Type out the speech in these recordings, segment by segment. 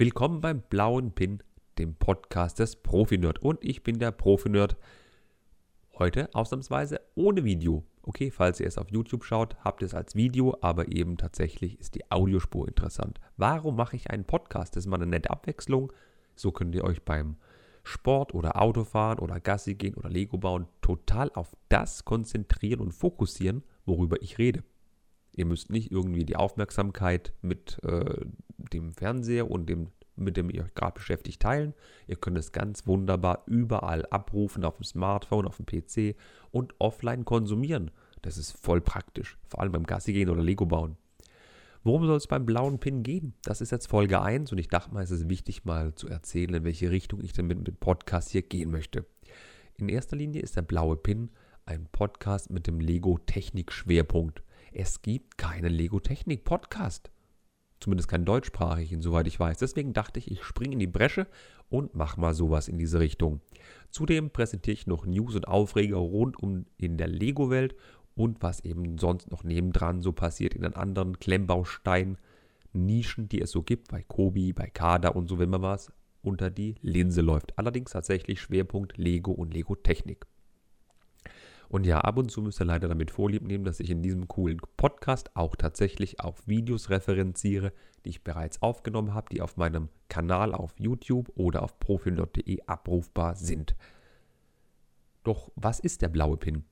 Willkommen beim Blauen Pin, dem Podcast des Profi-Nerd. Und ich bin der Profi-Nerd. Heute ausnahmsweise ohne Video. Okay, falls ihr es auf YouTube schaut, habt ihr es als Video, aber eben tatsächlich ist die Audiospur interessant. Warum mache ich einen Podcast? Das ist mal eine nette Abwechslung. So könnt ihr euch beim Sport oder Autofahren oder Gassi gehen oder Lego bauen total auf das konzentrieren und fokussieren, worüber ich rede. Ihr müsst nicht irgendwie die Aufmerksamkeit mit äh, dem Fernseher und dem, mit dem ihr euch gerade beschäftigt, teilen. Ihr könnt es ganz wunderbar überall abrufen, auf dem Smartphone, auf dem PC und offline konsumieren. Das ist voll praktisch, vor allem beim Gassi gehen oder Lego bauen. Worum soll es beim blauen Pin gehen? Das ist jetzt Folge 1 und ich dachte mal, es ist wichtig mal zu erzählen, in welche Richtung ich denn mit dem Podcast hier gehen möchte. In erster Linie ist der blaue Pin ein Podcast mit dem Lego Technik Schwerpunkt. Es gibt keinen Lego Technik Podcast. Zumindest keinen deutschsprachigen, soweit ich weiß. Deswegen dachte ich, ich springe in die Bresche und mache mal sowas in diese Richtung. Zudem präsentiere ich noch News und Aufreger rund um in der Lego-Welt und was eben sonst noch nebendran so passiert in den anderen Klemmbaustein Nischen, die es so gibt, bei Kobi, bei Kada und so, wenn man was unter die Linse läuft. Allerdings tatsächlich Schwerpunkt Lego und Lego Technik. Und ja, ab und zu müsst ihr leider damit vorlieb nehmen, dass ich in diesem coolen Podcast auch tatsächlich auf Videos referenziere, die ich bereits aufgenommen habe, die auf meinem Kanal auf YouTube oder auf profil.de abrufbar sind. Doch was ist der blaue Pin?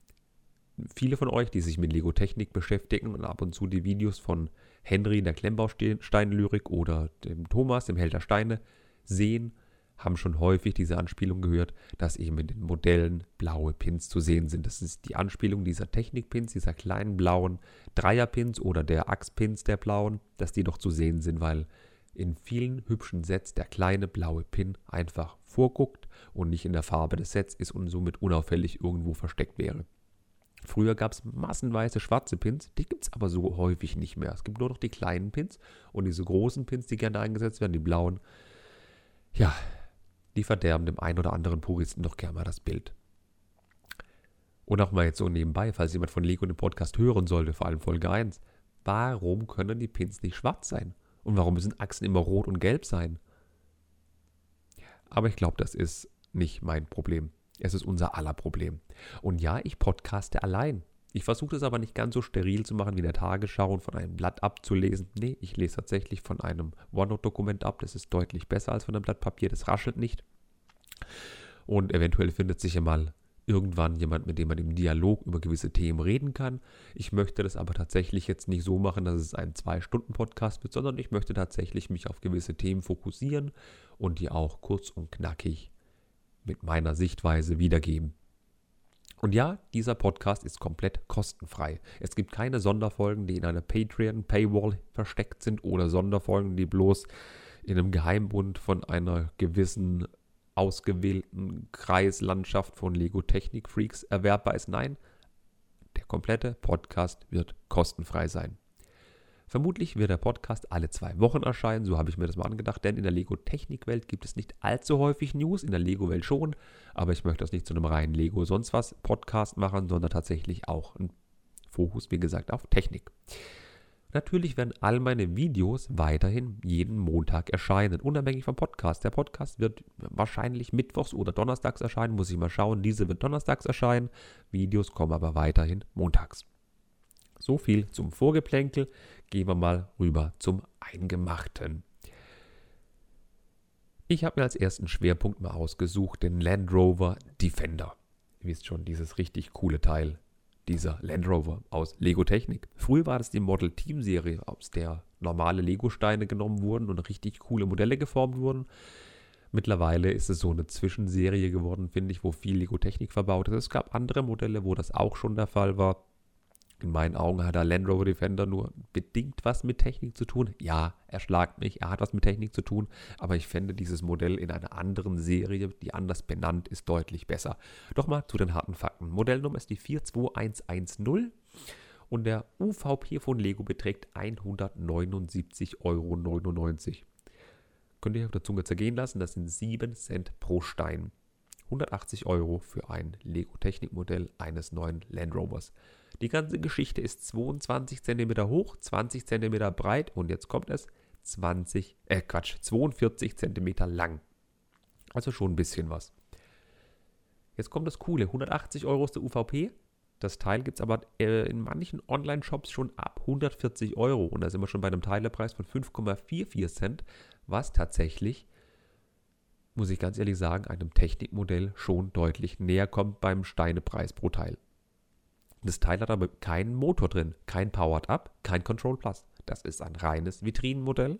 Viele von euch, die sich mit Lego Technik beschäftigen und ab und zu die Videos von Henry in der Klemmbaustein-Lyrik oder dem Thomas, dem Held der Steine, sehen, haben schon häufig diese Anspielung gehört, dass eben in den Modellen blaue Pins zu sehen sind. Das ist die Anspielung dieser Technikpins, dieser kleinen blauen Dreierpins oder der Achspins der blauen, dass die doch zu sehen sind, weil in vielen hübschen Sets der kleine blaue Pin einfach vorguckt und nicht in der Farbe des Sets ist und somit unauffällig irgendwo versteckt wäre. Früher gab es massenweise schwarze Pins, die gibt es aber so häufig nicht mehr. Es gibt nur noch die kleinen Pins und diese großen Pins, die gerne eingesetzt werden, die blauen. Ja, die verderben dem einen oder anderen Puristen doch gerne mal das Bild. Und auch mal jetzt so nebenbei, falls jemand von Lego den Podcast hören sollte, vor allem Folge 1, warum können die Pins nicht schwarz sein? Und warum müssen Achsen immer rot und gelb sein? Aber ich glaube, das ist nicht mein Problem. Es ist unser aller Problem. Und ja, ich podcaste allein. Ich versuche es aber nicht ganz so steril zu machen wie der Tagesschau und von einem Blatt abzulesen. Nee, ich lese tatsächlich von einem OneNote-Dokument ab. Das ist deutlich besser als von einem Blatt Papier. Das raschelt nicht. Und eventuell findet sich ja mal irgendwann jemand, mit dem man im Dialog über gewisse Themen reden kann. Ich möchte das aber tatsächlich jetzt nicht so machen, dass es ein Zwei-Stunden-Podcast wird, sondern ich möchte tatsächlich mich auf gewisse Themen fokussieren und die auch kurz und knackig mit meiner Sichtweise wiedergeben. Und ja, dieser Podcast ist komplett kostenfrei. Es gibt keine Sonderfolgen, die in einer Patreon-Paywall versteckt sind oder Sonderfolgen, die bloß in einem Geheimbund von einer gewissen ausgewählten Kreislandschaft von Lego Technik Freaks erwerbbar ist. Nein, der komplette Podcast wird kostenfrei sein. Vermutlich wird der Podcast alle zwei Wochen erscheinen, so habe ich mir das mal angedacht, denn in der Lego-Technik-Welt gibt es nicht allzu häufig News, in der Lego-Welt schon, aber ich möchte das nicht zu einem reinen Lego sonst was Podcast machen, sondern tatsächlich auch ein Fokus, wie gesagt, auf Technik. Natürlich werden all meine Videos weiterhin jeden Montag erscheinen, unabhängig vom Podcast. Der Podcast wird wahrscheinlich mittwochs oder donnerstags erscheinen, muss ich mal schauen. Diese wird donnerstags erscheinen. Videos kommen aber weiterhin montags. So viel zum Vorgeplänkel. Gehen wir mal rüber zum Eingemachten. Ich habe mir als ersten Schwerpunkt mal ausgesucht den Land Rover Defender. Ihr wisst schon, dieses richtig coole Teil, dieser Land Rover aus Lego Technik. Früher war das die Model Team Serie, aus der normale Lego-Steine genommen wurden und richtig coole Modelle geformt wurden. Mittlerweile ist es so eine Zwischenserie geworden, finde ich, wo viel Lego Technik verbaut ist. Es gab andere Modelle, wo das auch schon der Fall war. In meinen Augen hat der Land Rover Defender nur bedingt was mit Technik zu tun. Ja, er schlagt mich, er hat was mit Technik zu tun, aber ich fände dieses Modell in einer anderen Serie, die anders benannt ist, deutlich besser. Doch mal zu den harten Fakten. Modellnummer ist die 42110 und der UVP von Lego beträgt 179,99 Euro. Könnt ihr euch auf der Zunge zergehen lassen, das sind 7 Cent pro Stein. 180 Euro für ein Lego-Technik-Modell eines neuen Land Rovers. Die ganze Geschichte ist 22 cm hoch, 20 cm breit und jetzt kommt es, 20, äh Quatsch, 42 cm lang. Also schon ein bisschen was. Jetzt kommt das Coole, 180 Euro ist der UVP. Das Teil gibt es aber äh, in manchen Online-Shops schon ab 140 Euro. Und da sind wir schon bei einem Teilepreis von 5,44 Cent, was tatsächlich, muss ich ganz ehrlich sagen, einem Technikmodell schon deutlich näher kommt beim Steinepreis pro Teil. Das Teil hat aber keinen Motor drin, kein Powered Up, kein Control Plus. Das ist ein reines Vitrinenmodell.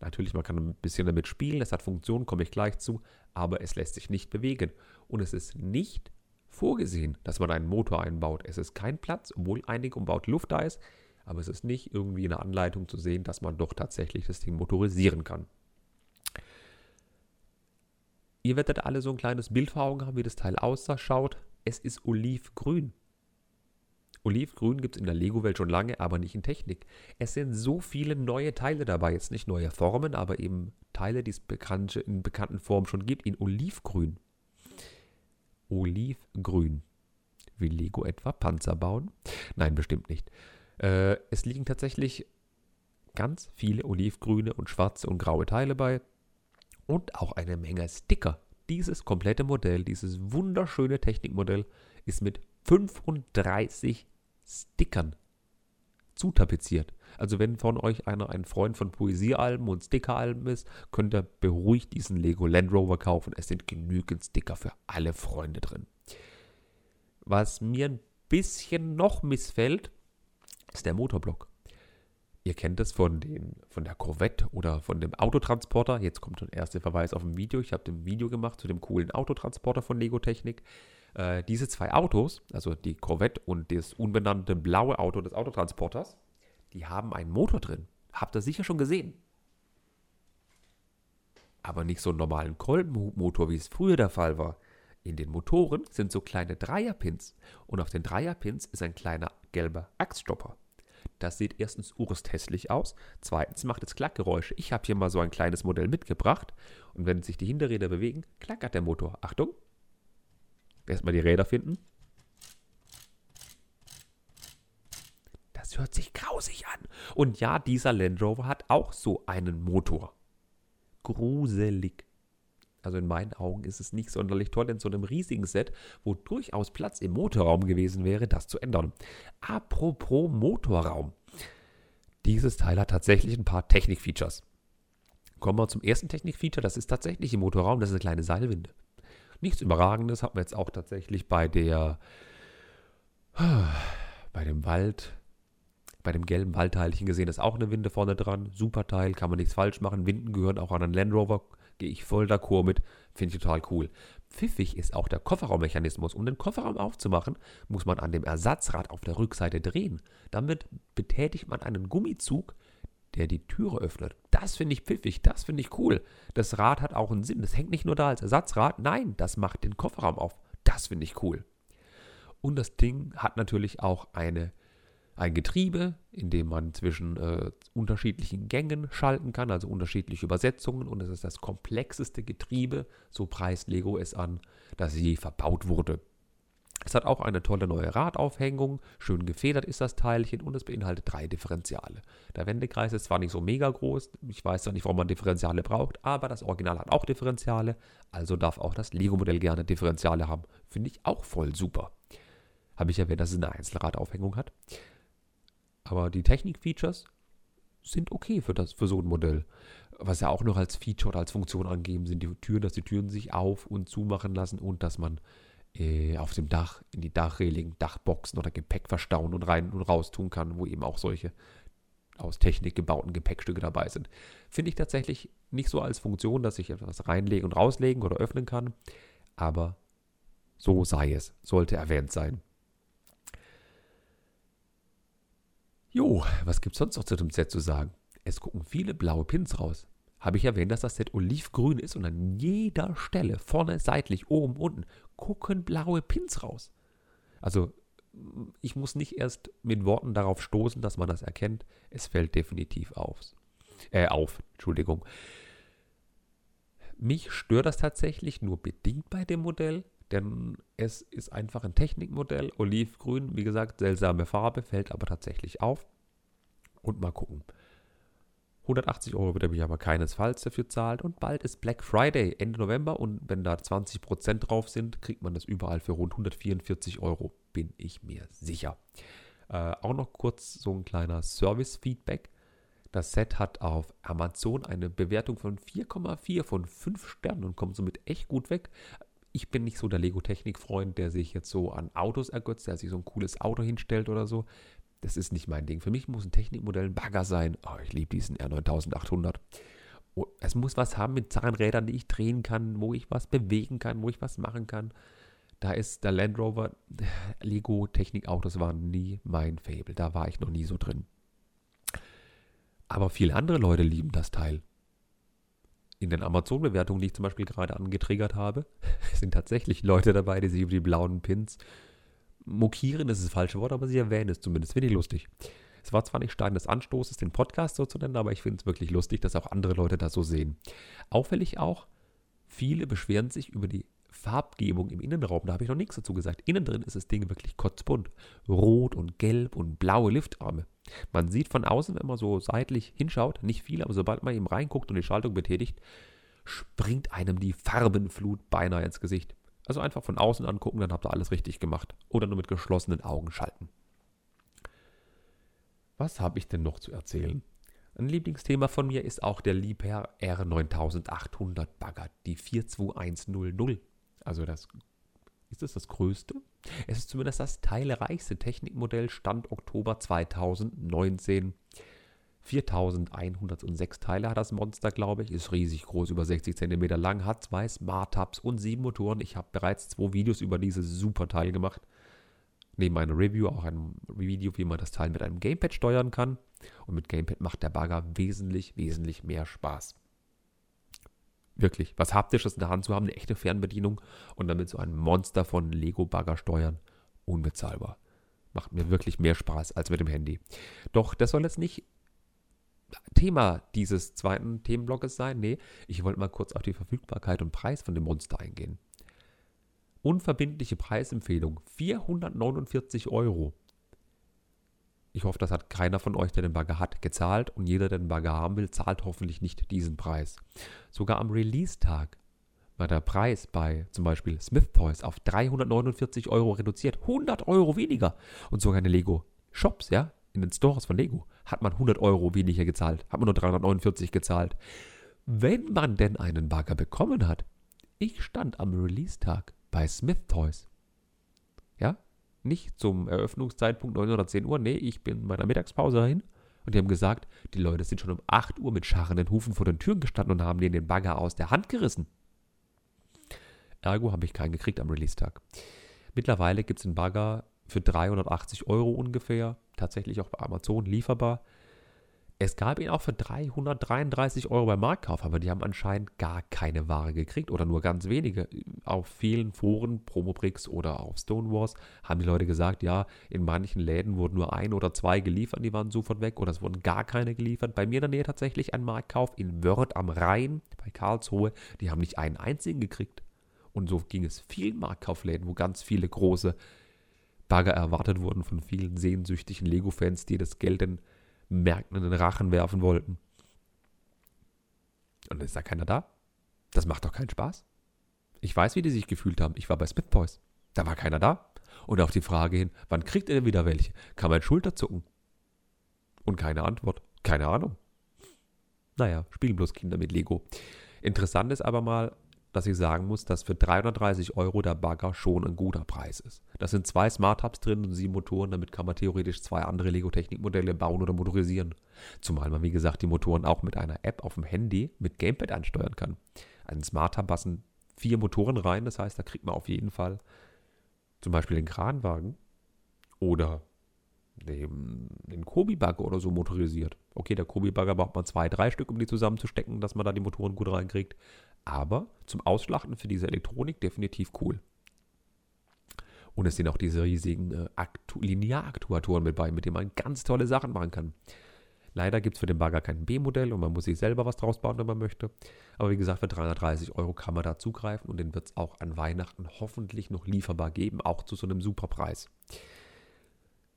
Natürlich, man kann ein bisschen damit spielen, es hat Funktionen, komme ich gleich zu, aber es lässt sich nicht bewegen. Und es ist nicht vorgesehen, dass man einen Motor einbaut. Es ist kein Platz, obwohl einig umbaut Luft da ist, aber es ist nicht irgendwie in der Anleitung zu sehen, dass man doch tatsächlich das Ding motorisieren kann. Ihr werdet alle so ein kleines Bild vor Augen haben, wie das Teil ausschaut. Es ist olivgrün. Olivgrün gibt es in der Lego-Welt schon lange, aber nicht in Technik. Es sind so viele neue Teile dabei. Jetzt nicht neue Formen, aber eben Teile, die es bekannte, in bekannten Formen schon gibt, in Olivgrün. Olivgrün. Will Lego etwa Panzer bauen? Nein, bestimmt nicht. Äh, es liegen tatsächlich ganz viele olivgrüne und schwarze und graue Teile bei. Und auch eine Menge Sticker. Dieses komplette Modell, dieses wunderschöne Technikmodell, ist mit 35 Stickern zutapeziert. Also wenn von euch einer ein Freund von Poesiealben und Stickeralben ist, könnt ihr beruhigt diesen Lego Land Rover kaufen. Es sind genügend Sticker für alle Freunde drin. Was mir ein bisschen noch missfällt, ist der Motorblock. Ihr kennt es von, den, von der Corvette oder von dem Autotransporter. Jetzt kommt der erste Verweis auf ein Video. Ich habe ein Video gemacht zu dem coolen Autotransporter von Lego Technik. Äh, diese zwei Autos, also die Corvette und das unbenannte blaue Auto des Autotransporters, die haben einen Motor drin. Habt ihr sicher schon gesehen. Aber nicht so einen normalen Kolbenmotor, wie es früher der Fall war. In den Motoren sind so kleine Dreierpins und auf den Dreierpins ist ein kleiner gelber Achsstopper. Das sieht erstens urst hässlich aus, zweitens macht es Klackgeräusche. Ich habe hier mal so ein kleines Modell mitgebracht und wenn sich die Hinterräder bewegen, klackert der Motor. Achtung, Erstmal die Räder finden. Das hört sich grausig an. Und ja, dieser Land Rover hat auch so einen Motor. Gruselig. Also in meinen Augen ist es nicht sonderlich toll, in so einem riesigen Set, wo durchaus Platz im Motorraum gewesen wäre, das zu ändern. Apropos Motorraum. Dieses Teil hat tatsächlich ein paar Technikfeatures. Kommen wir zum ersten Technikfeature, das ist tatsächlich im Motorraum, das ist eine kleine Seilwinde. Nichts Überragendes hat man jetzt auch tatsächlich bei der, bei dem Wald, bei dem gelben Waldteilchen gesehen, ist auch eine Winde vorne dran. Super Teil, kann man nichts falsch machen. Winden gehören auch an einen Land Rover. Gehe ich voll d'accord mit. Finde ich total cool. Pfiffig ist auch der Kofferraummechanismus. Um den Kofferraum aufzumachen, muss man an dem Ersatzrad auf der Rückseite drehen. Damit betätigt man einen Gummizug, der die Türe öffnet. Das finde ich pfiffig, das finde ich cool. Das Rad hat auch einen Sinn. Das hängt nicht nur da als Ersatzrad, nein, das macht den Kofferraum auf. Das finde ich cool. Und das Ding hat natürlich auch eine, ein Getriebe, in dem man zwischen äh, unterschiedlichen Gängen schalten kann, also unterschiedliche Übersetzungen. Und es ist das komplexeste Getriebe, so preist Lego es an, dass je verbaut wurde. Es hat auch eine tolle neue Radaufhängung, schön gefedert ist das Teilchen und es beinhaltet drei Differentiale. Der Wendekreis ist zwar nicht so mega groß, ich weiß zwar nicht, warum man Differentiale braucht, aber das Original hat auch Differentiale, also darf auch das Lego-Modell gerne Differentiale haben. Finde ich auch voll super. Habe ich erwähnt, dass es eine Einzelradaufhängung hat. Aber die Technik-Features sind okay für, das, für so ein Modell. Was ja auch noch als Feature oder als Funktion angeben, sind die Türen, dass die Türen sich auf- und zumachen lassen und dass man äh, auf dem Dach, in die Dachreling, Dachboxen oder Gepäck verstauen und rein und raus tun kann, wo eben auch solche aus Technik gebauten Gepäckstücke dabei sind. Finde ich tatsächlich nicht so als Funktion, dass ich etwas reinlegen und rauslegen oder öffnen kann, aber so sei es, sollte erwähnt sein. Jo, was gibt es sonst noch zu dem Set zu sagen? Es gucken viele blaue Pins raus habe ich erwähnt, dass das Set olivgrün ist und an jeder Stelle, vorne, seitlich, oben, unten, gucken blaue Pins raus. Also ich muss nicht erst mit Worten darauf stoßen, dass man das erkennt. Es fällt definitiv auf. Äh, auf, Entschuldigung. Mich stört das tatsächlich nur bedingt bei dem Modell, denn es ist einfach ein Technikmodell, olivgrün, wie gesagt, seltsame Farbe, fällt aber tatsächlich auf. Und mal gucken. 180 Euro wird er mich aber keinesfalls dafür zahlt. Und bald ist Black Friday, Ende November. Und wenn da 20% drauf sind, kriegt man das überall für rund 144 Euro, bin ich mir sicher. Äh, auch noch kurz so ein kleiner Service-Feedback. Das Set hat auf Amazon eine Bewertung von 4,4 von 5 Sternen und kommt somit echt gut weg. Ich bin nicht so der Lego-Technik-Freund, der sich jetzt so an Autos ergötzt, der sich so ein cooles Auto hinstellt oder so. Das ist nicht mein Ding. Für mich muss ein Technikmodell ein Bagger sein. Oh, ich liebe diesen R9800. Oh, es muss was haben mit Zahnrädern, die ich drehen kann, wo ich was bewegen kann, wo ich was machen kann. Da ist der Land Rover, Lego Technikautos waren nie mein Fable. Da war ich noch nie so drin. Aber viele andere Leute lieben das Teil. In den Amazon-Bewertungen, die ich zum Beispiel gerade angetriggert habe, sind tatsächlich Leute dabei, die sich über die blauen Pins mokieren ist das falsche Wort, aber sie erwähnen es zumindest. Finde ich lustig. Es war zwar nicht Stein des Anstoßes, den Podcast so zu nennen, aber ich finde es wirklich lustig, dass auch andere Leute das so sehen. Auffällig auch, viele beschweren sich über die Farbgebung im Innenraum. Da habe ich noch nichts dazu gesagt. Innen drin ist das Ding wirklich kotzbunt. Rot und gelb und blaue Liftarme. Man sieht von außen, wenn man so seitlich hinschaut, nicht viel, aber sobald man eben reinguckt und die Schaltung betätigt, springt einem die Farbenflut beinahe ins Gesicht. Also einfach von außen angucken, dann habt ihr alles richtig gemacht. Oder nur mit geschlossenen Augen schalten. Was habe ich denn noch zu erzählen? Ein Lieblingsthema von mir ist auch der Liebherr R9800 Bagger, die 42100. Also das ist das das größte? Es ist zumindest das teilreichste Technikmodell Stand Oktober 2019. 4106 Teile hat das Monster, glaube ich. Ist riesig groß, über 60 cm lang, hat zwei Smart Hubs und sieben Motoren. Ich habe bereits zwei Videos über dieses super Teil gemacht. Neben einer Review auch ein Video, wie man das Teil mit einem Gamepad steuern kann. Und mit Gamepad macht der Bagger wesentlich, wesentlich mehr Spaß. Wirklich, was Haptisches in der Hand zu haben, eine echte Fernbedienung und damit so ein Monster von Lego-Bagger steuern, unbezahlbar. Macht mir wirklich mehr Spaß als mit dem Handy. Doch das soll jetzt nicht Thema dieses zweiten Themenblocks sein. Nee, ich wollte mal kurz auf die Verfügbarkeit und Preis von dem Monster eingehen. Unverbindliche Preisempfehlung: 449 Euro. Ich hoffe, das hat keiner von euch, der den Bagger hat, gezahlt und jeder, der den Bagger haben will, zahlt hoffentlich nicht diesen Preis. Sogar am Release-Tag war der Preis bei zum Beispiel Smith Toys auf 349 Euro reduziert. 100 Euro weniger. Und sogar in den Lego Shops, ja, in den Stores von Lego, hat man 100 Euro weniger gezahlt. Hat man nur 349 gezahlt. Wenn man denn einen Bagger bekommen hat, ich stand am Release-Tag bei Smith Toys. Ja, nicht zum Eröffnungszeitpunkt 9 oder 10 Uhr, nee, ich bin in meiner Mittagspause dahin. Und die haben gesagt, die Leute sind schon um 8 Uhr mit scharrenden Hufen vor den Türen gestanden und haben denen den Bagger aus der Hand gerissen. Ergo habe ich keinen gekriegt am Release-Tag. Mittlerweile gibt es einen Bagger für 380 Euro ungefähr, tatsächlich auch bei Amazon lieferbar. Es gab ihn auch für 333 Euro beim Marktkauf, aber die haben anscheinend gar keine Ware gekriegt oder nur ganz wenige. Auf vielen Foren, Promobricks oder auf Stonewars haben die Leute gesagt, ja, in manchen Läden wurden nur ein oder zwei geliefert, die waren sofort weg oder es wurden gar keine geliefert. Bei mir in der Nähe tatsächlich ein Marktkauf in Wörth am Rhein bei Karlsruhe, die haben nicht einen einzigen gekriegt. Und so ging es vielen Marktkaufläden, wo ganz viele große Bagger erwartet wurden von vielen sehnsüchtigen Lego-Fans, die das Geld in Märkten in den Rachen werfen wollten. Und dann ist da keiner da. Das macht doch keinen Spaß. Ich weiß, wie die sich gefühlt haben. Ich war bei Smith Toys. Da war keiner da. Und auf die Frage hin, wann kriegt ihr denn wieder welche, kam ein Schulterzucken. Und keine Antwort. Keine Ahnung. Naja, spielen bloß Kinder mit Lego. Interessant ist aber mal, dass ich sagen muss, dass für 330 Euro der Bagger schon ein guter Preis ist. Da sind zwei Smart Hubs drin und sieben Motoren, damit kann man theoretisch zwei andere Lego-Technik-Modelle bauen oder motorisieren. Zumal man, wie gesagt, die Motoren auch mit einer App auf dem Handy mit Gamepad ansteuern kann. Einen Smart Hub passen vier Motoren rein, das heißt, da kriegt man auf jeden Fall zum Beispiel den Kranwagen oder den, den Kobi-Bagger oder so motorisiert. Okay, der Kobi-Bagger braucht man zwei, drei Stück, um die zusammenzustecken, dass man da die Motoren gut reinkriegt. Aber zum Ausschlachten für diese Elektronik definitiv cool. Und es sind auch diese riesigen äh, Linearaktuatoren mit bei, mit denen man ganz tolle Sachen machen kann. Leider gibt es für den Bagger kein B-Modell und man muss sich selber was draus bauen, wenn man möchte. Aber wie gesagt, für 330 Euro kann man da zugreifen und den wird es auch an Weihnachten hoffentlich noch lieferbar geben, auch zu so einem super Preis.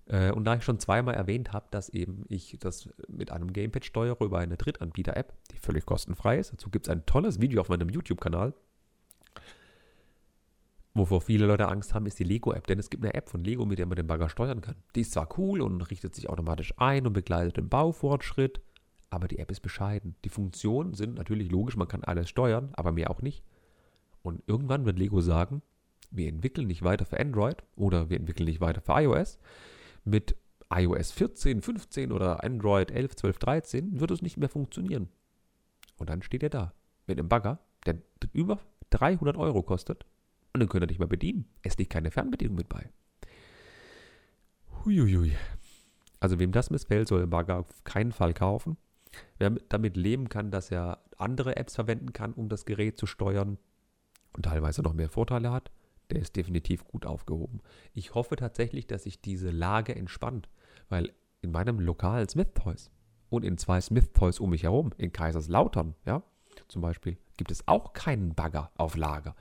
Äh, und da ich schon zweimal erwähnt habe, dass eben ich das mit einem Gamepad steuere über eine Drittanbieter-App, die völlig kostenfrei ist. Dazu gibt es ein tolles Video auf meinem YouTube-Kanal. Wovor viele Leute Angst haben, ist die Lego-App. Denn es gibt eine App von Lego, mit der man den Bagger steuern kann. Die ist zwar cool und richtet sich automatisch ein und begleitet den Baufortschritt, aber die App ist bescheiden. Die Funktionen sind natürlich logisch, man kann alles steuern, aber mehr auch nicht. Und irgendwann wird Lego sagen, wir entwickeln nicht weiter für Android oder wir entwickeln nicht weiter für iOS. Mit iOS 14, 15 oder Android 11, 12, 13 wird es nicht mehr funktionieren. Und dann steht er da mit einem Bagger, der über 300 Euro kostet und den könnt ihr nicht mehr bedienen. Es liegt keine Fernbedienung mit bei. Huiuiui. Also wem das missfällt, soll den Bagger auf keinen Fall kaufen. Wer damit leben kann, dass er andere Apps verwenden kann, um das Gerät zu steuern und teilweise noch mehr Vorteile hat, der ist definitiv gut aufgehoben. Ich hoffe tatsächlich, dass sich diese Lage entspannt, weil in meinem lokalen Smith Toys und in zwei Smith Toys um mich herum, in Kaiserslautern, ja, zum Beispiel, gibt es auch keinen Bagger auf Lager.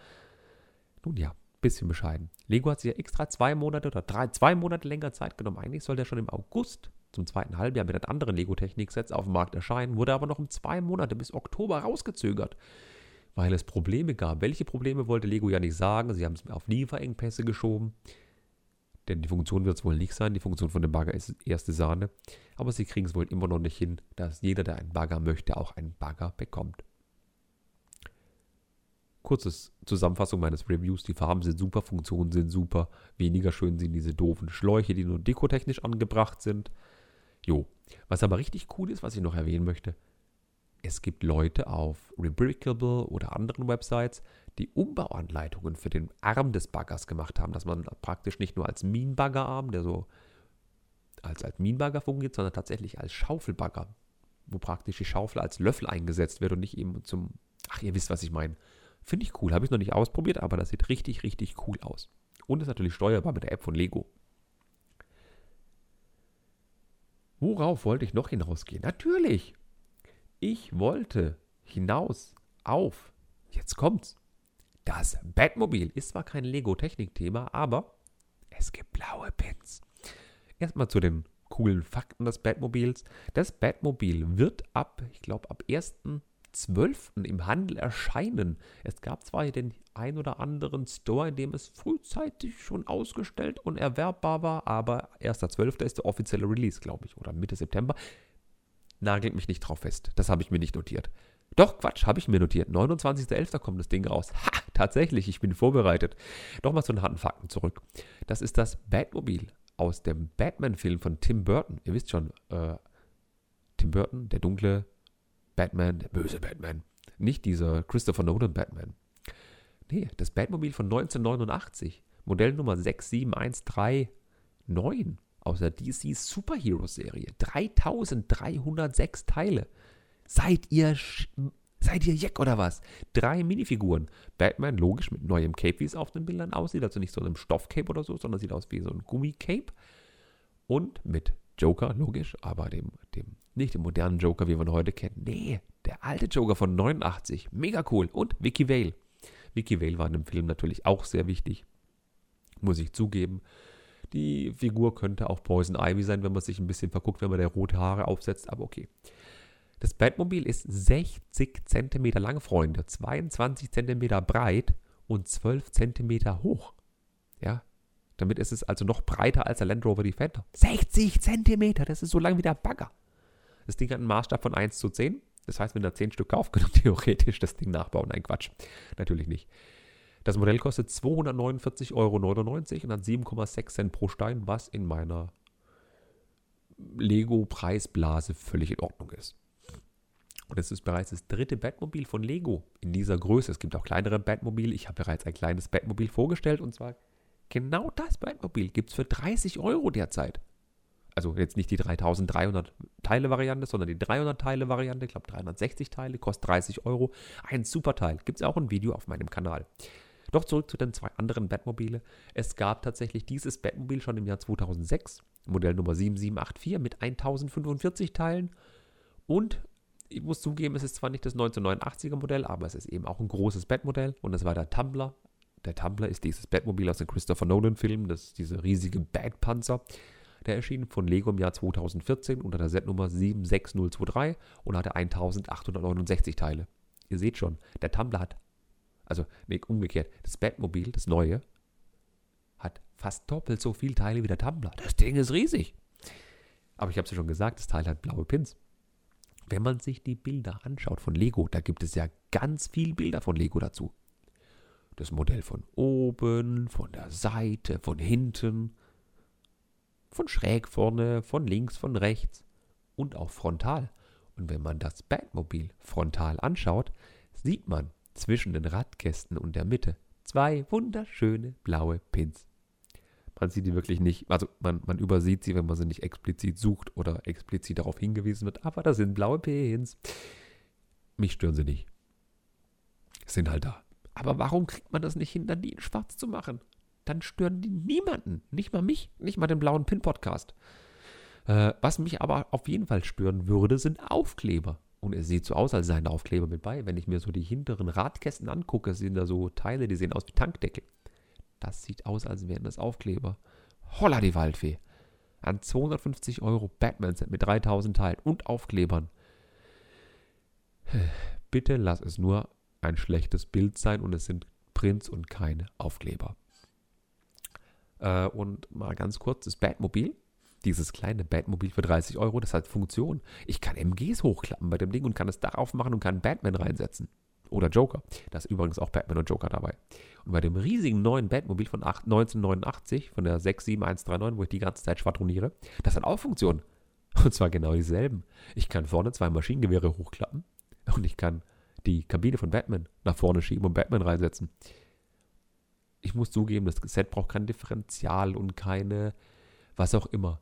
Nun ja, bisschen bescheiden. Lego hat sich ja extra zwei Monate oder drei, zwei Monate länger Zeit genommen. Eigentlich soll der schon im August zum zweiten Halbjahr mit einem anderen Lego-Technik-Sets auf dem Markt erscheinen, wurde aber noch um zwei Monate bis Oktober rausgezögert weil es Probleme gab. Welche Probleme wollte Lego ja nicht sagen? Sie haben es auf Lieferengpässe geschoben. Denn die Funktion wird es wohl nicht sein. Die Funktion von dem Bagger ist erste Sahne. Aber sie kriegen es wohl immer noch nicht hin, dass jeder, der einen Bagger möchte, auch einen Bagger bekommt. Kurzes Zusammenfassung meines Reviews. Die Farben sind super, Funktionen sind super. Weniger schön sind diese doofen Schläuche, die nur dekotechnisch angebracht sind. Jo. Was aber richtig cool ist, was ich noch erwähnen möchte, es gibt Leute auf Rebrickable oder anderen Websites, die Umbauanleitungen für den Arm des Baggers gemacht haben, dass man praktisch nicht nur als Minenbaggerarm, der so als, als Minenbagger fungiert, sondern tatsächlich als Schaufelbagger, wo praktisch die Schaufel als Löffel eingesetzt wird und nicht eben zum, ach, ihr wisst, was ich meine. Finde ich cool, habe ich noch nicht ausprobiert, aber das sieht richtig, richtig cool aus. Und ist natürlich steuerbar mit der App von Lego. Worauf wollte ich noch hinausgehen? Natürlich, ich wollte hinaus auf, jetzt kommt's, das Batmobil. Ist zwar kein Lego-Technik-Thema, aber es gibt blaue Pins. Erstmal zu den coolen Fakten des Batmobils. Das Batmobil wird ab, ich glaube, ab 1.12. im Handel erscheinen. Es gab zwar den ein oder anderen Store, in dem es frühzeitig schon ausgestellt und erwerbbar war, aber 1.12. ist der offizielle Release, glaube ich, oder Mitte September. Nagelt mich nicht drauf fest. Das habe ich mir nicht notiert. Doch, Quatsch, habe ich mir notiert. 29.11. kommt das Ding raus. Ha, tatsächlich, ich bin vorbereitet. Nochmal zu den harten Fakten zurück. Das ist das Batmobil aus dem Batman-Film von Tim Burton. Ihr wisst schon, äh, Tim Burton, der dunkle Batman, der böse Batman. Nicht dieser Christopher Nolan Batman. Nee, das Batmobil von 1989. Modellnummer 67139 aus der DC Superhero Serie. 3306 Teile. Seid ihr Seid ihr Jack oder was? Drei Minifiguren. Batman, logisch, mit neuem Cape, wie es auf den Bildern aussieht. Also nicht so einem Stoffcape oder so, sondern sieht aus wie so ein Gummicape. Und mit Joker, logisch, aber dem, dem, nicht dem modernen Joker, wie wir ihn heute kennen. Nee, der alte Joker von 89. Mega cool. Und Vicky Vale. Vicky Vale war in dem Film natürlich auch sehr wichtig. Muss ich zugeben. Die Figur könnte auch Poison Ivy sein, wenn man sich ein bisschen verguckt, wenn man der rote Haare aufsetzt, aber okay. Das Batmobil ist 60 cm lang, Freunde, 22 cm breit und 12 cm hoch. Ja, damit ist es also noch breiter als der Land Rover Defender. 60 cm, das ist so lang wie der Bagger. Das Ding hat einen Maßstab von 1 zu 10. Das heißt, wenn ihr 10 Stück kauft, könnt ihr theoretisch das Ding nachbauen. Nein, Quatsch. Natürlich nicht. Das Modell kostet 249,99 Euro und hat 7,6 Cent pro Stein, was in meiner Lego-Preisblase völlig in Ordnung ist. Und es ist bereits das dritte Batmobil von Lego in dieser Größe. Es gibt auch kleinere Batmobile. Ich habe bereits ein kleines Batmobil vorgestellt und zwar genau das Batmobil gibt es für 30 Euro derzeit. Also jetzt nicht die 3300 Teile Variante, sondern die 300 Teile Variante. Ich glaube 360 Teile, kostet 30 Euro. Ein super Teil. Gibt es auch ein Video auf meinem Kanal. Doch zurück zu den zwei anderen Batmobile. Es gab tatsächlich dieses Batmobil schon im Jahr 2006, Modell Nummer 7784 mit 1045 Teilen. Und ich muss zugeben, es ist zwar nicht das 1989er Modell, aber es ist eben auch ein großes Batmodell und es war der Tumbler. Der Tumbler ist dieses Batmobil aus dem Christopher Nolan-Film, das ist dieser riesige Batpanzer, Der erschien von Lego im Jahr 2014 unter der Setnummer 76023 und hatte 1869 Teile. Ihr seht schon, der Tumblr hat, also nee, umgekehrt, das Batmobil, das neue, hat fast doppelt so viele Teile wie der Tumblr. Das Ding ist riesig. Aber ich habe es ja schon gesagt, das Teil hat blaue Pins. Wenn man sich die Bilder anschaut von Lego, da gibt es ja ganz viele Bilder von Lego dazu. Das Modell von oben, von der Seite, von hinten, von schräg vorne, von links, von rechts und auch frontal. Und wenn man das Batmobil frontal anschaut, sieht man zwischen den Radkästen und der Mitte zwei wunderschöne blaue Pins. Man sieht die wirklich nicht, also man, man übersieht sie, wenn man sie nicht explizit sucht oder explizit darauf hingewiesen wird, aber das sind blaue Pins. Mich stören sie nicht. Sind halt da. Aber warum kriegt man das nicht hin, dann die in schwarz zu machen? Dann stören die niemanden. Nicht mal mich, nicht mal den blauen Pin-Podcast. Äh, was mich aber auf jeden Fall stören würde, sind Aufkleber. Und es sieht so aus, als seien Aufkleber mit bei. Wenn ich mir so die hinteren Radkästen angucke, sind da so Teile, die sehen aus wie Tankdeckel. Das sieht aus, als wären das Aufkleber. Holla die Waldfee. An 250 Euro Batman-Set mit 3000 Teilen und Aufklebern. Bitte lass es nur ein schlechtes Bild sein und es sind Prints und keine Aufkleber. Äh, und mal ganz kurz, das Batmobil, dieses kleine Batmobil für 30 Euro, das hat Funktion. Ich kann MGs hochklappen bei dem Ding und kann es darauf machen und kann Batman reinsetzen. Oder Joker. Da ist übrigens auch Batman und Joker dabei. Und bei dem riesigen neuen Batmobil von 1989, von der 67139, wo ich die ganze Zeit schwadroniere, das hat auch Funktionen. Und zwar genau dieselben. Ich kann vorne zwei Maschinengewehre hochklappen und ich kann die Kabine von Batman nach vorne schieben und Batman reinsetzen. Ich muss zugeben, das Set braucht kein Differential und keine, was auch immer.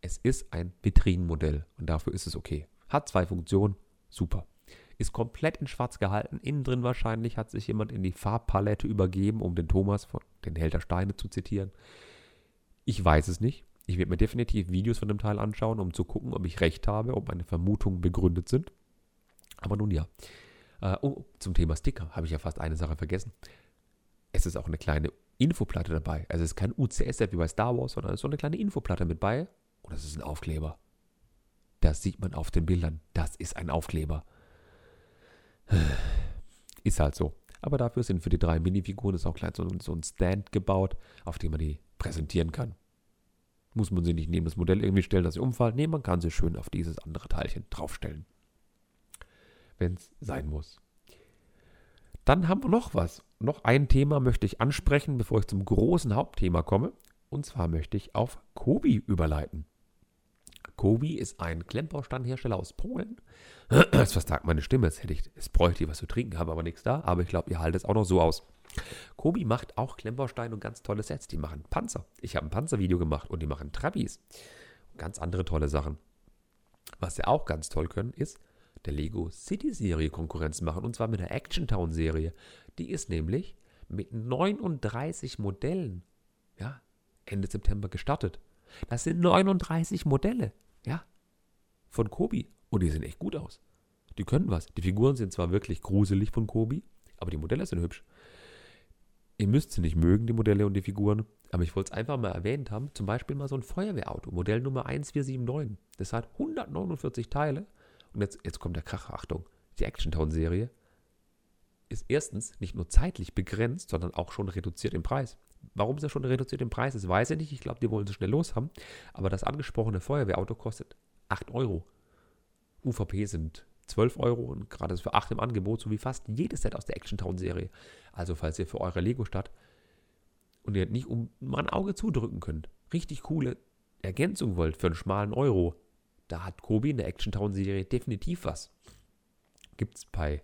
Es ist ein Vitrinenmodell und dafür ist es okay. Hat zwei Funktionen, super. Ist komplett in schwarz gehalten. Innen drin wahrscheinlich hat sich jemand in die Farbpalette übergeben, um den Thomas von den Held Steine zu zitieren. Ich weiß es nicht. Ich werde mir definitiv Videos von dem Teil anschauen, um zu gucken, ob ich recht habe, ob meine Vermutungen begründet sind. Aber nun ja. Äh, oh, zum Thema Sticker habe ich ja fast eine Sache vergessen. Es ist auch eine kleine Infoplatte dabei. Also es ist kein UCS-Set wie bei Star Wars, sondern es ist so eine kleine Infoplatte mit bei. Und das ist ein Aufkleber. Das sieht man auf den Bildern. Das ist ein Aufkleber. Ist halt so. Aber dafür sind für die drei Minifiguren ist auch gleich so, so ein Stand gebaut, auf dem man die präsentieren kann. Muss man sie nicht neben das Modell irgendwie stellen, dass sie umfallen. Nee, man kann sie schön auf dieses andere Teilchen draufstellen wenn es sein muss. Dann haben wir noch was. Noch ein Thema möchte ich ansprechen, bevor ich zum großen Hauptthema komme. Und zwar möchte ich auf Kobi überleiten. Kobi ist ein Klemmbausteinhersteller aus Polen. Es versagt meine Stimme, jetzt hätte ich, es bräuchte ich was zu trinken, habe aber nichts da. Aber ich glaube, ihr haltet es auch noch so aus. Kobi macht auch Klemmbausteine und ganz tolle Sets. Die machen Panzer. Ich habe ein Panzervideo gemacht und die machen Trabis. Ganz andere tolle Sachen. Was sie auch ganz toll können, ist der Lego City Serie Konkurrenz machen. Und zwar mit der Action Town Serie. Die ist nämlich mit 39 Modellen, ja, Ende September gestartet. Das sind 39 Modelle, ja, von Kobi. Und die sehen echt gut aus. Die können was. Die Figuren sind zwar wirklich gruselig von Kobi, aber die Modelle sind hübsch. Ihr müsst sie nicht mögen, die Modelle und die Figuren, aber ich wollte es einfach mal erwähnt haben. Zum Beispiel mal so ein Feuerwehrauto, Modell Nummer 1479. Das hat 149 Teile und jetzt, jetzt kommt der Kracher, Achtung. Die Action Town Serie ist erstens nicht nur zeitlich begrenzt, sondern auch schon reduziert im Preis. Warum sie schon reduziert im Preis ist, weiß ich nicht. Ich glaube, die wollen so schnell los haben. Aber das angesprochene Feuerwehrauto kostet 8 Euro. UVP sind 12 Euro und gerade für 8 im Angebot, so wie fast jedes Set aus der Action Town Serie. Also, falls ihr für eure Lego-Stadt und ihr nicht um mal ein Auge zudrücken könnt, richtig coole Ergänzung wollt für einen schmalen Euro, da hat Kobi in der Action Town Serie definitiv was. Gibt es bei,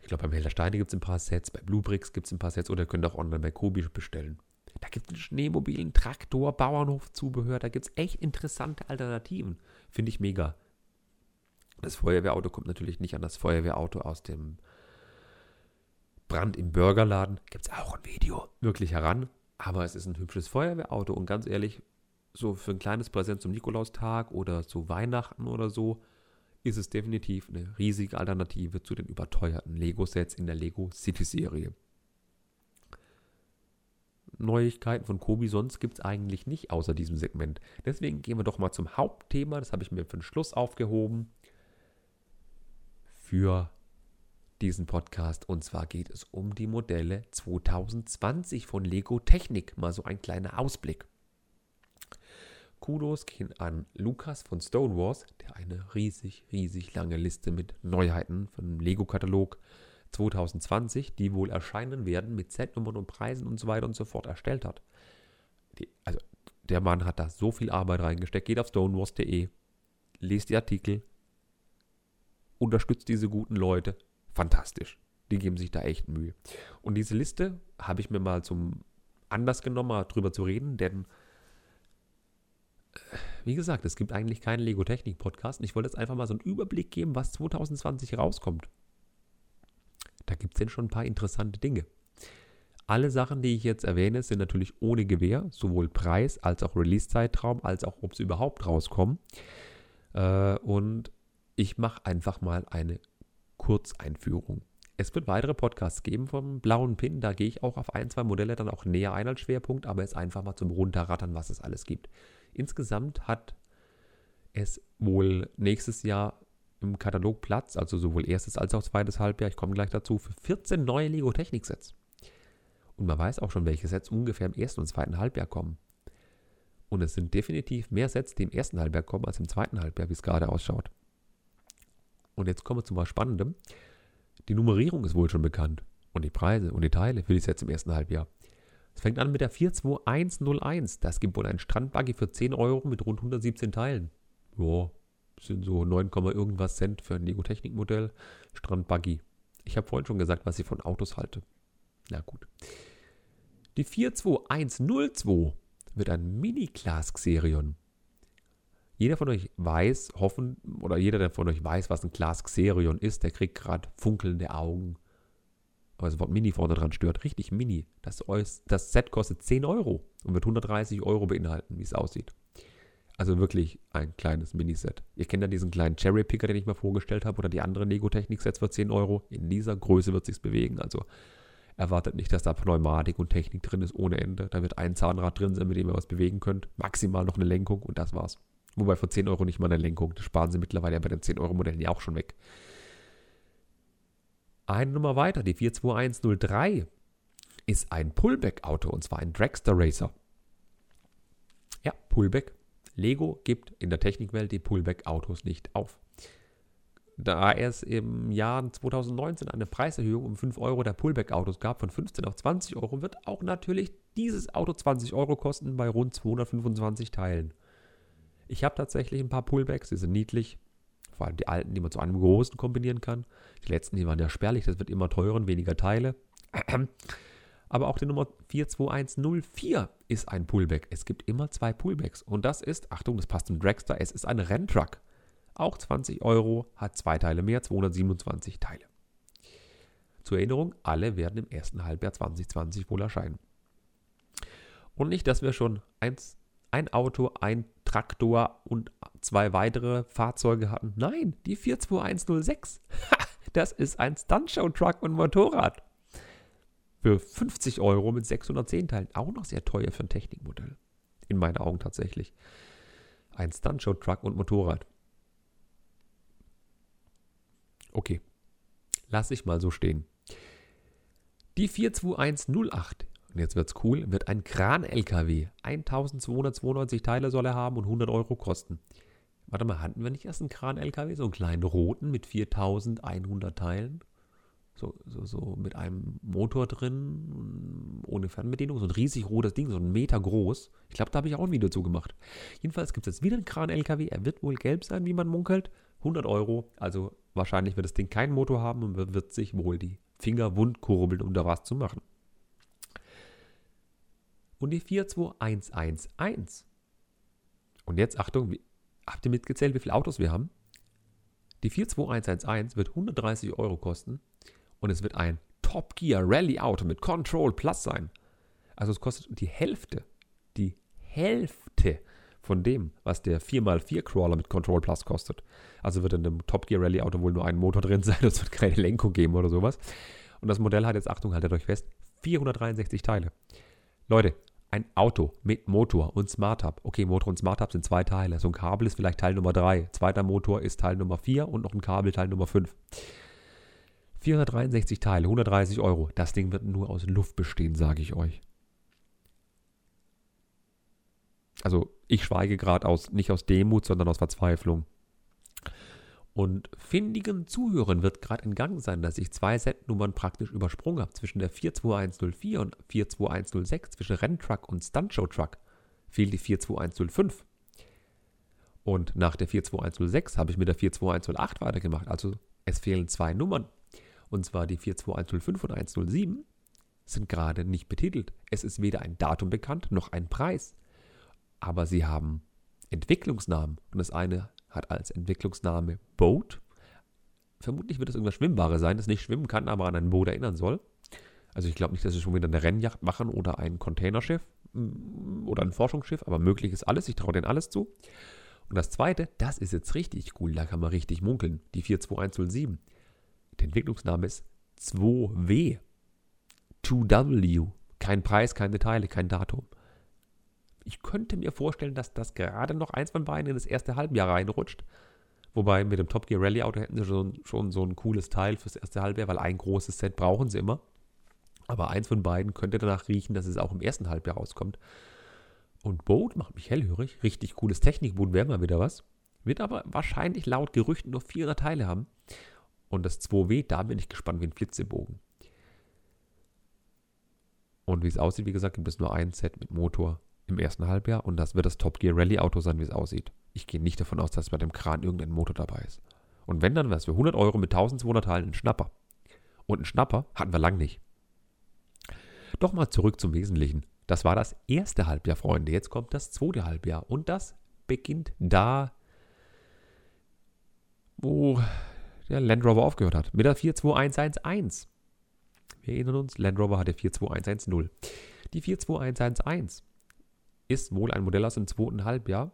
ich glaube, beim Helder Steine gibt es ein paar Sets, bei Bluebricks gibt es ein paar Sets oder ihr könnt auch online bei Kobi bestellen. Da gibt es einen Schneemobilen, Traktor, Bauernhofzubehör, da gibt es echt interessante Alternativen. Finde ich mega. Das Feuerwehrauto kommt natürlich nicht an das Feuerwehrauto aus dem Brand im Burgerladen. Gibt es auch ein Video wirklich heran. Aber es ist ein hübsches Feuerwehrauto und ganz ehrlich, so für ein kleines Präsent zum Nikolaustag oder zu Weihnachten oder so, ist es definitiv eine riesige Alternative zu den überteuerten Lego-Sets in der Lego City-Serie. Neuigkeiten von Kobi sonst gibt es eigentlich nicht außer diesem Segment. Deswegen gehen wir doch mal zum Hauptthema. Das habe ich mir für den Schluss aufgehoben. Für diesen Podcast. Und zwar geht es um die Modelle 2020 von Lego Technik. Mal so ein kleiner Ausblick. Kudos gehen an Lukas von Stonewars, der eine riesig, riesig lange Liste mit Neuheiten vom Lego-Katalog 2020, die wohl erscheinen werden, mit Z-Nummern und Preisen und so weiter und so fort erstellt hat. Die, also der Mann hat da so viel Arbeit reingesteckt. Geht auf stonewars.de, lest die Artikel, unterstützt diese guten Leute. Fantastisch. Die geben sich da echt Mühe. Und diese Liste habe ich mir mal zum Anlass genommen, mal drüber zu reden, denn wie gesagt, es gibt eigentlich keinen Lego-Technik-Podcast. Ich wollte jetzt einfach mal so einen Überblick geben, was 2020 rauskommt. Da gibt es denn schon ein paar interessante Dinge. Alle Sachen, die ich jetzt erwähne, sind natürlich ohne Gewähr, sowohl Preis als auch Release-Zeitraum, als auch ob sie überhaupt rauskommen. Äh, und ich mache einfach mal eine Kurzeinführung. Es wird weitere Podcasts geben vom blauen Pin. Da gehe ich auch auf ein, zwei Modelle dann auch näher ein als Schwerpunkt, aber jetzt einfach mal zum Runterrattern, was es alles gibt. Insgesamt hat es wohl nächstes Jahr im Katalog Platz, also sowohl erstes als auch zweites Halbjahr, ich komme gleich dazu, für 14 neue Lego Technik-Sets. Und man weiß auch schon, welche Sets ungefähr im ersten und zweiten Halbjahr kommen. Und es sind definitiv mehr Sets, die im ersten Halbjahr kommen, als im zweiten Halbjahr, wie es gerade ausschaut. Und jetzt kommen wir zu was Spannendem. Die Nummerierung ist wohl schon bekannt. Und die Preise und die Teile für die Sets im ersten Halbjahr. Es fängt an mit der 42101. Das gibt wohl ein Strandbuggy für 10 Euro mit rund 117 Teilen. Boah, sind so 9, irgendwas Cent für ein Lego-Technik-Modell. Strandbuggy. Ich habe vorhin schon gesagt, was ich von Autos halte. Na gut. Die 42102 wird ein Mini-Class Xerion. Jeder von euch weiß, hoffen, oder jeder, der von euch weiß, was ein Class Xerion ist, der kriegt gerade funkelnde Augen. Aber das Wort Mini vorne dran stört. Richtig Mini. Das, das Set kostet 10 Euro und wird 130 Euro beinhalten, wie es aussieht. Also wirklich ein kleines Miniset. Ihr kennt ja diesen kleinen Cherry Picker, den ich mal vorgestellt habe, oder die anderen Lego-Technik-Sets für 10 Euro. In dieser Größe wird es sich bewegen. Also erwartet nicht, dass da Pneumatik und Technik drin ist ohne Ende. Da wird ein Zahnrad drin sein, mit dem ihr was bewegen könnt. Maximal noch eine Lenkung und das war's. Wobei für 10 Euro nicht mal eine Lenkung. Das sparen sie mittlerweile ja bei den 10-Euro-Modellen ja auch schon weg. Eine Nummer weiter, die 42103, ist ein Pullback-Auto und zwar ein Dragster Racer. Ja, Pullback Lego gibt in der Technikwelt die Pullback-Autos nicht auf. Da es im Jahr 2019 eine Preiserhöhung um 5 Euro der Pullback-Autos gab, von 15 auf 20 Euro, wird auch natürlich dieses Auto 20 Euro kosten bei rund 225 Teilen. Ich habe tatsächlich ein paar Pullbacks, die sind niedlich. Vor allem die alten, die man zu einem großen kombinieren kann. Die letzten, die waren ja spärlich, das wird immer teurer und weniger Teile. Aber auch die Nummer 42104 ist ein Pullback. Es gibt immer zwei Pullbacks. Und das ist, Achtung, das passt zum Dragster, es ist ein Renntruck. Auch 20 Euro, hat zwei Teile mehr, 227 Teile. Zur Erinnerung, alle werden im ersten Halbjahr 2020 wohl erscheinen. Und nicht, dass wir schon eins, ein Auto, ein Traktor und zwei weitere Fahrzeuge hatten. Nein, die 42106. das ist ein Stuntshow-Truck und Motorrad für 50 Euro mit 610 Teilen. Auch noch sehr teuer für ein Technikmodell. In meinen Augen tatsächlich. Ein Stuntshow-Truck und Motorrad. Okay. Lass ich mal so stehen. Die 42108, und jetzt wird's cool, wird ein Kran-LKW. 1292 Teile soll er haben und 100 Euro kosten. Warte mal, hatten wir nicht erst einen Kran-LKW? So einen kleinen roten mit 4100 Teilen? so, so, so mit einem Motor drin, ohne Fernbedienung, so ein riesig rotes Ding, so ein Meter groß. Ich glaube, da habe ich auch ein Video zu gemacht. Jedenfalls gibt es jetzt wieder einen Kran-LKW. Er wird wohl gelb sein, wie man munkelt. 100 Euro. Also wahrscheinlich wird das Ding keinen Motor haben und wird sich wohl die Finger wund kurbeln, um da was zu machen. Und die 42111. Und jetzt Achtung, habt ihr mitgezählt, wie viele Autos wir haben? Die 42111 wird 130 Euro kosten und es wird ein Top Gear Rally Auto mit Control Plus sein. Also es kostet die Hälfte, die Hälfte von dem, was der 4x4 Crawler mit Control Plus kostet. Also wird in dem Top Gear Rally Auto wohl nur ein Motor drin sein, es wird keine Lenkung geben oder sowas. Und das Modell hat jetzt, Achtung, haltet euch fest, 463 Teile. Leute, ein Auto mit Motor und Smart Hub. Okay, Motor und Smart Hub sind zwei Teile. So ein Kabel ist vielleicht Teil Nummer 3. Zweiter Motor ist Teil Nummer 4 und noch ein Kabel Teil Nummer 5. 463 Teile, 130 Euro. Das Ding wird nur aus Luft bestehen, sage ich euch. Also ich schweige gerade aus, nicht aus Demut, sondern aus Verzweiflung. Und findigen Zuhörern wird gerade entgangen sein, dass ich zwei Setnummern praktisch übersprungen habe. Zwischen der 42104 und 42106, zwischen Renntruck und Stuntshow Truck, fehlt die 42105. Und nach der 42106 habe ich mit der 42108 weitergemacht. Also es fehlen zwei Nummern. Und zwar die 42105 und 107 sind gerade nicht betitelt. Es ist weder ein Datum bekannt noch ein Preis. Aber sie haben Entwicklungsnamen. Und das eine hat als Entwicklungsname Boat. Vermutlich wird es irgendwas Schwimmbares sein, das nicht schwimmen kann, aber an ein Boot erinnern soll. Also ich glaube nicht, dass sie schon wieder eine Rennjacht machen oder ein Containerschiff mm, oder ein Forschungsschiff, aber möglich ist alles. Ich traue denen alles zu. Und das zweite, das ist jetzt richtig cool, da kann man richtig munkeln. Die 42107. Der Entwicklungsname ist 2W. 2W. Kein Preis, keine Detaile, kein Datum. Ich könnte mir vorstellen, dass das gerade noch eins von beiden in das erste Halbjahr reinrutscht. Wobei mit dem Top Gear Rally Auto hätten sie schon, schon so ein cooles Teil fürs erste Halbjahr, weil ein großes Set brauchen sie immer. Aber eins von beiden könnte danach riechen, dass es auch im ersten Halbjahr rauskommt. Und Boat macht mich hellhörig. Richtig cooles Technikboot wäre mal wieder was. Wird aber wahrscheinlich laut Gerüchten nur 400 Teile haben. Und das 2W, da bin ich gespannt wie ein Flitzebogen. Und wie es aussieht, wie gesagt, gibt es nur ein Set mit Motor im ersten Halbjahr und das wird das Top Gear Rally Auto sein, wie es aussieht. Ich gehe nicht davon aus, dass bei dem Kran irgendein Motor dabei ist. Und wenn, dann wäre es für 100 Euro mit 1200 Teilen ein Schnapper. Und einen Schnapper hatten wir lang nicht. Doch mal zurück zum Wesentlichen. Das war das erste Halbjahr, Freunde. Jetzt kommt das zweite Halbjahr. Und das beginnt da, wo der Land Rover aufgehört hat. Mit der 42111. Wir erinnern uns, Land Rover hatte 42110. Die 42111 ist wohl ein Modell aus dem zweiten Halbjahr.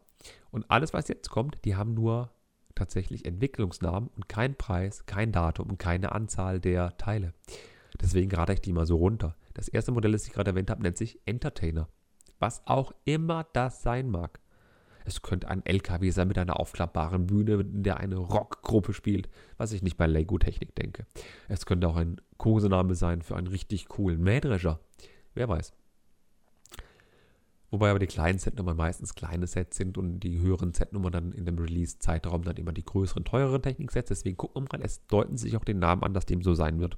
Und alles, was jetzt kommt, die haben nur tatsächlich Entwicklungsnamen und keinen Preis, kein Datum und keine Anzahl der Teile. Deswegen rate ich die mal so runter. Das erste Modell, das ich gerade erwähnt habe, nennt sich Entertainer. Was auch immer das sein mag. Es könnte ein LKW sein mit einer aufklappbaren Bühne, in der eine Rockgruppe spielt, was ich nicht bei Lego Technik denke. Es könnte auch ein Kosename sein für einen richtig coolen Mähdrescher. Wer weiß. Wobei aber die kleinen Setnummern meistens kleine Sets sind und die höheren Setnummern dann in dem Release-Zeitraum dann immer die größeren, teureren Techniksets. Deswegen gucken wir mal, es deuten sich auch den Namen an, dass dem so sein wird.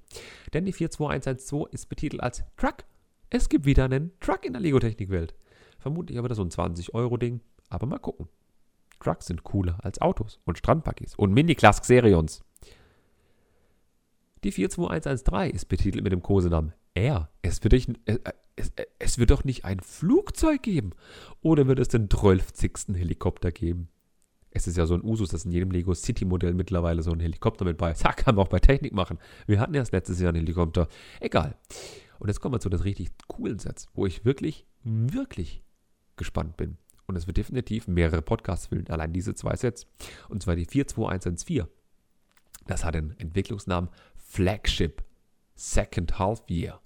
Denn die 42112 ist betitelt als Truck. Es gibt wieder einen Truck in der Lego-Technikwelt. Vermutlich aber das so ein 20-Euro-Ding, aber mal gucken. Trucks sind cooler als Autos und Strandbuggies und Mini-Clask Serions. Die 42113 ist betitelt mit dem Kosenamen Air. Es wird, nicht, es, es, es wird doch nicht ein Flugzeug geben. Oder wird es den 12. Helikopter geben? Es ist ja so ein Usus, dass in jedem Lego City Modell mittlerweile so ein Helikopter mit bei. Da kann man auch bei Technik machen. Wir hatten erst letztes Jahr einen Helikopter. Egal. Und jetzt kommen wir zu den richtig coolen Sets, wo ich wirklich, wirklich gespannt bin. Und es wird definitiv mehrere Podcasts füllen, allein diese zwei Sets. Und zwar die 42114. Das hat den Entwicklungsnamen Flagship Second Half Year.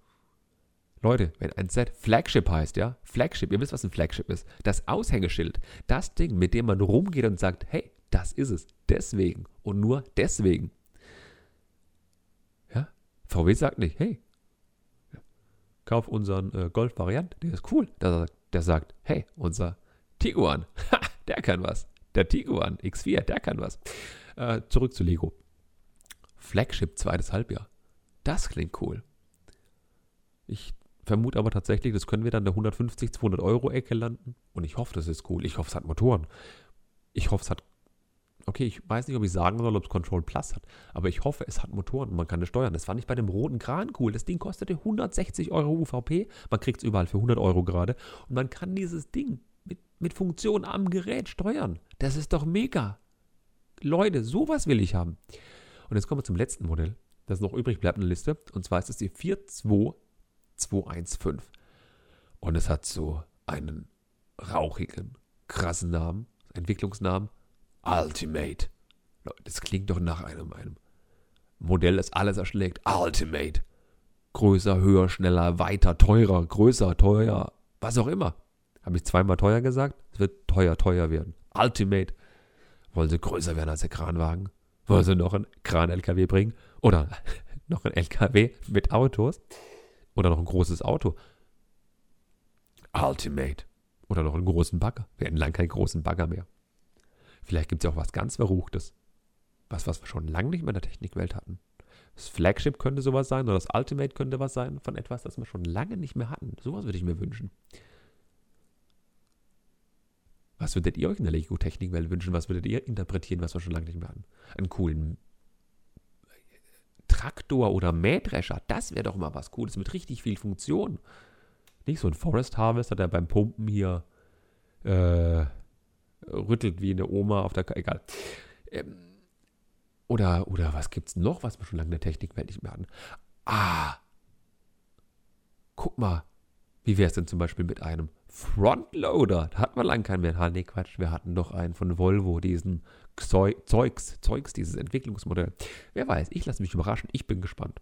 Leute, wenn ein Set Flagship heißt, ja, Flagship, ihr wisst, was ein Flagship ist. Das Aushängeschild, das Ding, mit dem man rumgeht und sagt, hey, das ist es. Deswegen und nur deswegen. Ja, VW sagt nicht, hey, kauf unseren äh, Golf-Variant, der ist cool. Der, der sagt, hey, unser Tiguan, ha, der kann was. Der Tiguan X4, der kann was. Äh, zurück zu Lego. Flagship zweites Halbjahr. Das klingt cool. Ich vermute aber tatsächlich, das können wir dann der 150, 200 Euro Ecke landen. Und ich hoffe, das ist cool. Ich hoffe, es hat Motoren. Ich hoffe, es hat. Okay, ich weiß nicht, ob ich sagen soll, ob es Control Plus hat. Aber ich hoffe, es hat Motoren und man kann es steuern. Das fand ich bei dem roten Kran cool. Das Ding kostete 160 Euro UVP. Man kriegt es überall für 100 Euro gerade. Und man kann dieses Ding mit, mit Funktion am Gerät steuern. Das ist doch mega. Leute, sowas will ich haben. Und jetzt kommen wir zum letzten Modell, das noch übrig bleibt in der Liste. Und zwar ist es die 42215. Und es hat so einen rauchigen, krassen Namen, Entwicklungsnamen. Ultimate. Das klingt doch nach einem, einem Modell, das alles erschlägt. Ultimate. Größer, höher, schneller, weiter, teurer, größer, teuer, Was auch immer. Habe ich zweimal teuer gesagt? Es wird teuer, teuer werden. Ultimate. Wollen sie größer werden als der Kranwagen? Wollen sie noch einen Kran-LKW bringen? Oder noch ein LKW mit Autos? Oder noch ein großes Auto? Ultimate. Oder noch einen großen Bagger. Wir hätten lang keinen großen Bagger mehr. Vielleicht gibt es ja auch was ganz Verruchtes. Was, was wir schon lange nicht mehr in der Technikwelt hatten. Das Flagship könnte sowas sein oder das Ultimate könnte was sein von etwas, das wir schon lange nicht mehr hatten. Sowas würde ich mir wünschen. Was würdet ihr euch in der Lego-Technikwelt wünschen? Was würdet ihr interpretieren, was wir schon lange nicht mehr hatten? Einen coolen Traktor oder Mähdrescher, das wäre doch mal was Cooles mit richtig viel Funktion. Nicht so ein Forest Harvester, der beim Pumpen hier äh, rüttelt wie eine Oma auf der. Egal. Ähm, oder, oder was gibt's noch, was wir schon lange in der Technikwelt nicht mehr hatten? Ah! Guck mal, wie wäre es denn zum Beispiel mit einem Frontloader? Da hatten wir lange keinen mehr. Ha, nee, Quatsch, wir hatten doch einen von Volvo, diesen Zeugs, Zeugs, dieses Entwicklungsmodell. Wer weiß, ich lasse mich überraschen, ich bin gespannt.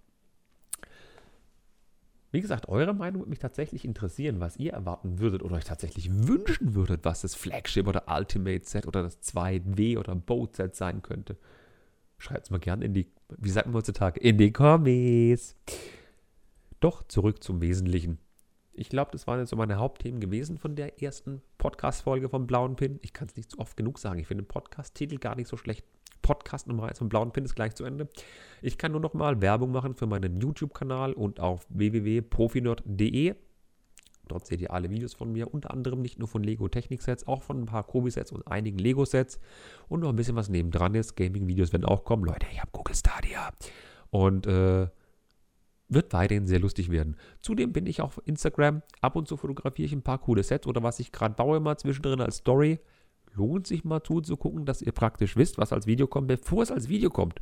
Wie gesagt, eure Meinung würde mich tatsächlich interessieren, was ihr erwarten würdet oder euch tatsächlich wünschen würdet, was das Flagship oder Ultimate Set oder das 2W oder Boat Set sein könnte. Schreibt es mal gerne in die, wie sagt man heutzutage, in die Kommis. Doch zurück zum Wesentlichen. Ich glaube, das waren jetzt so meine Hauptthemen gewesen von der ersten Podcast-Folge vom Blauen Pin. Ich kann es nicht so oft genug sagen. Ich finde den Podcast-Titel gar nicht so schlecht. Podcast Nummer 1 vom Blauen Pin ist gleich zu Ende. Ich kann nur noch mal Werbung machen für meinen YouTube-Kanal und auf www.profinerd.de. Dort seht ihr alle Videos von mir, unter anderem nicht nur von Lego Technik-Sets, auch von ein paar Kobi-Sets und einigen Lego-Sets und noch ein bisschen was nebendran ist. Gaming-Videos werden auch kommen. Leute, ich habe Google Stadia. Und äh, wird weiterhin sehr lustig werden. Zudem bin ich auf Instagram. Ab und zu fotografiere ich ein paar coole Sets oder was ich gerade baue, mal zwischendrin als Story lohnt sich mal zuzugucken, dass ihr praktisch wisst, was als Video kommt, bevor es als Video kommt.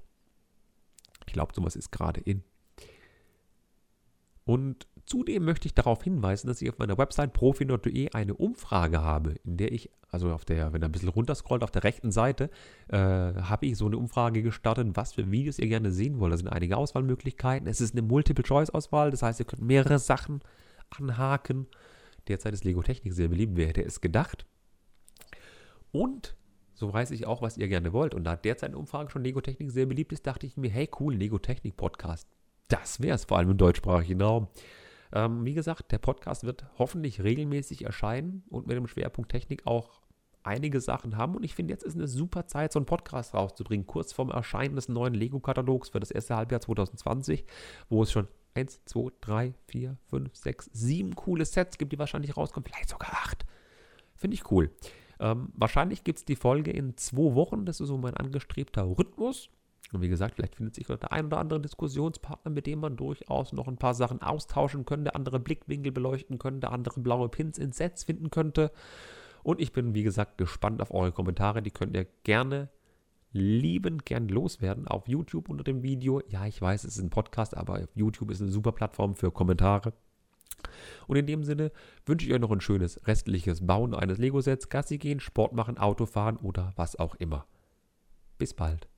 Ich glaube, sowas ist gerade in. Und zudem möchte ich darauf hinweisen, dass ich auf meiner Website profinord.de eine Umfrage habe, in der ich, also auf der, wenn ihr ein bisschen runterscrollt, auf der rechten Seite, äh, habe ich so eine Umfrage gestartet, was für Videos ihr gerne sehen wollt. Da sind einige Auswahlmöglichkeiten. Es ist eine Multiple-Choice-Auswahl, das heißt, ihr könnt mehrere Sachen anhaken. Derzeit ist Lego Technik sehr beliebt. Wer hätte es gedacht? Und so weiß ich auch, was ihr gerne wollt. Und da derzeit eine Umfrage schon Lego Technik sehr beliebt ist, dachte ich mir, hey cool, Lego Technik Podcast. Das wäre es vor allem im deutschsprachigen Raum. Ähm, wie gesagt, der Podcast wird hoffentlich regelmäßig erscheinen und mit dem Schwerpunkt Technik auch einige Sachen haben. Und ich finde, jetzt ist eine super Zeit, so einen Podcast rauszubringen, kurz vorm Erscheinen des neuen Lego-Katalogs für das erste Halbjahr 2020, wo es schon 1, 2, 3, 4, 5, 6, 7 coole Sets gibt, die wahrscheinlich rauskommen, vielleicht sogar 8. Finde ich cool. Ähm, wahrscheinlich gibt es die Folge in zwei Wochen. Das ist so mein angestrebter Rhythmus. Und wie gesagt, vielleicht findet sich der ein oder andere Diskussionspartner, mit dem man durchaus noch ein paar Sachen austauschen könnte, andere Blickwinkel beleuchten könnte, andere blaue Pins in Sets finden könnte. Und ich bin, wie gesagt, gespannt auf eure Kommentare. Die könnt ihr gerne liebend gern loswerden auf YouTube unter dem Video. Ja, ich weiß, es ist ein Podcast, aber YouTube ist eine super Plattform für Kommentare. Und in dem Sinne wünsche ich euch noch ein schönes restliches Bauen eines Lego-Sets, Gassi gehen, Sport machen, Auto fahren oder was auch immer. Bis bald.